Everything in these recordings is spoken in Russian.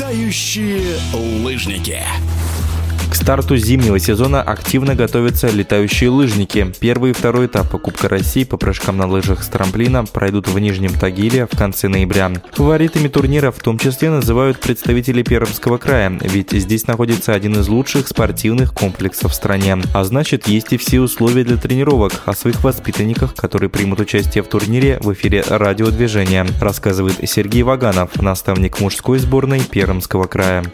Тающие лыжники. К старту зимнего сезона активно готовятся летающие лыжники. Первый и второй этапы Кубка России по прыжкам на лыжах с трамплина пройдут в Нижнем Тагиле в конце ноября. Фаворитами турнира в том числе называют представители Пермского края, ведь здесь находится один из лучших спортивных комплексов в стране. А значит, есть и все условия для тренировок. О своих воспитанниках, которые примут участие в турнире в эфире радиодвижения, рассказывает Сергей Ваганов, наставник мужской сборной Пермского края.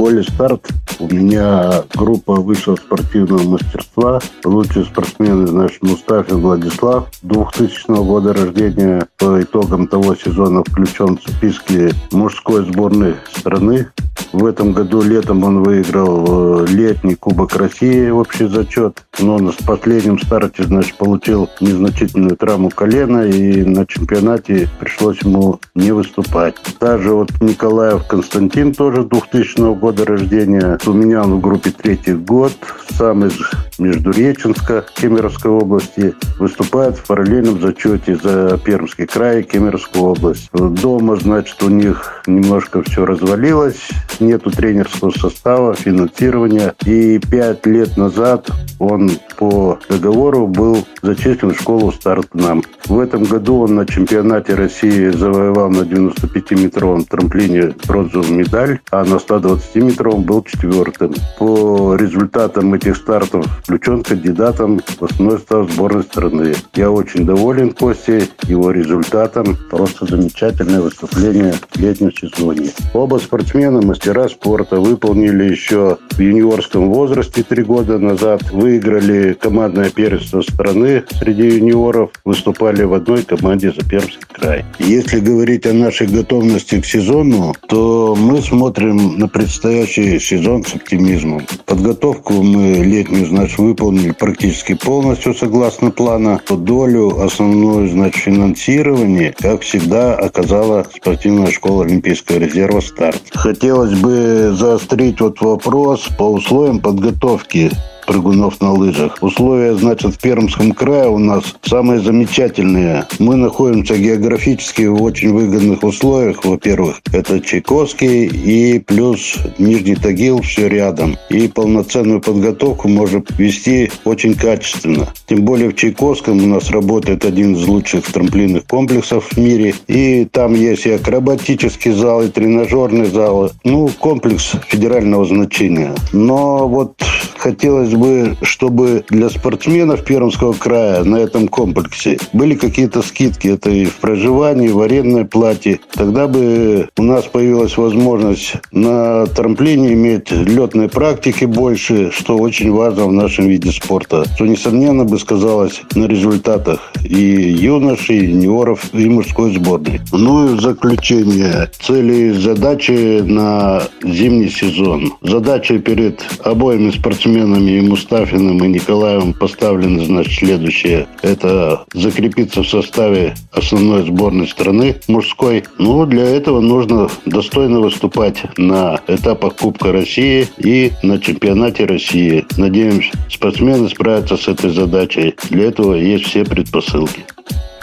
Школе «Старт» у меня группа высшего спортивного мастерства. Лучшие спортсмены, значит, Мустафин Владислав, 2000 года рождения. По итогам того сезона включен в списки мужской сборной страны. В этом году летом он выиграл э, летний Кубок России, общий зачет. Но на последнем старте, значит, получил незначительную травму колена, и на чемпионате пришлось ему не выступать. Также вот Николаев Константин, тоже 2000 года рождения. У меня он в группе третий год, сам из Междуреченска Кемеровской области. Выступает в параллельном зачете за Пермский край и Кемеровскую область. Дома, значит, у них немножко все развалилось нету тренерского состава, финансирования. И пять лет назад он по договору был зачислен в школу «Старт нам». В этом году он на чемпионате России завоевал на 95-метровом трамплине бронзовую медаль, а на 120-метровом был четвертым. По результатам этих стартов включен кандидатом в основной состав сборной страны. Я очень доволен Костей, его результатом. Просто замечательное выступление в летнем сезоне. Оба спортсмена, мастера спорта, выполнили еще в юниорском возрасте три года назад. Выиграли командное первенство страны среди юниоров. Выступали в одной команде за Пермский край. Если говорить о нашей готовности к сезону, то мы смотрим на предстоящий сезон с оптимизмом. Подготовку мы летнюю, значит, выполнили практически полностью согласно плана. Долю основную, значит, финансирование, как всегда, оказала спортивная школа Олимпийского резерва «Старт». Хотелось бы заострить вот вопрос по условиям подготовки прыгунов на лыжах. Условия, значит, в Пермском крае у нас самые замечательные. Мы находимся географически в очень выгодных условиях. Во-первых, это Чайковский и плюс Нижний Тагил, все рядом. И полноценную подготовку можно вести очень качественно. Тем более в Чайковском у нас работает один из лучших трамплинных комплексов в мире. И там есть и акробатический зал, и тренажерный зал. Ну, комплекс федерального значения. Но вот хотелось бы, чтобы для спортсменов Пермского края на этом комплексе были какие-то скидки. Это и в проживании, и в арендной плате. Тогда бы у нас появилась возможность на трамплине иметь летной практики больше, что очень важно в нашем виде спорта. Что, несомненно, бы сказалось на результатах и юношей, и юниоров, и мужской сборной. Ну и в заключение. Цели и задачи на зимний сезон. Задача перед обоими спортсменами спортсменами и Мустафиным, и Николаевым поставлены, значит, следующее. Это закрепиться в составе основной сборной страны мужской. Ну, для этого нужно достойно выступать на этапах Кубка России и на чемпионате России. Надеемся, спортсмены справятся с этой задачей. Для этого есть все предпосылки.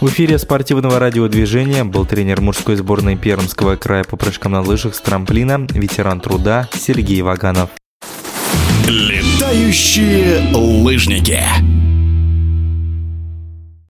В эфире спортивного радиодвижения был тренер мужской сборной Пермского края по прыжкам на лыжах с трамплина, ветеран труда Сергей Ваганов. Летающие лыжники.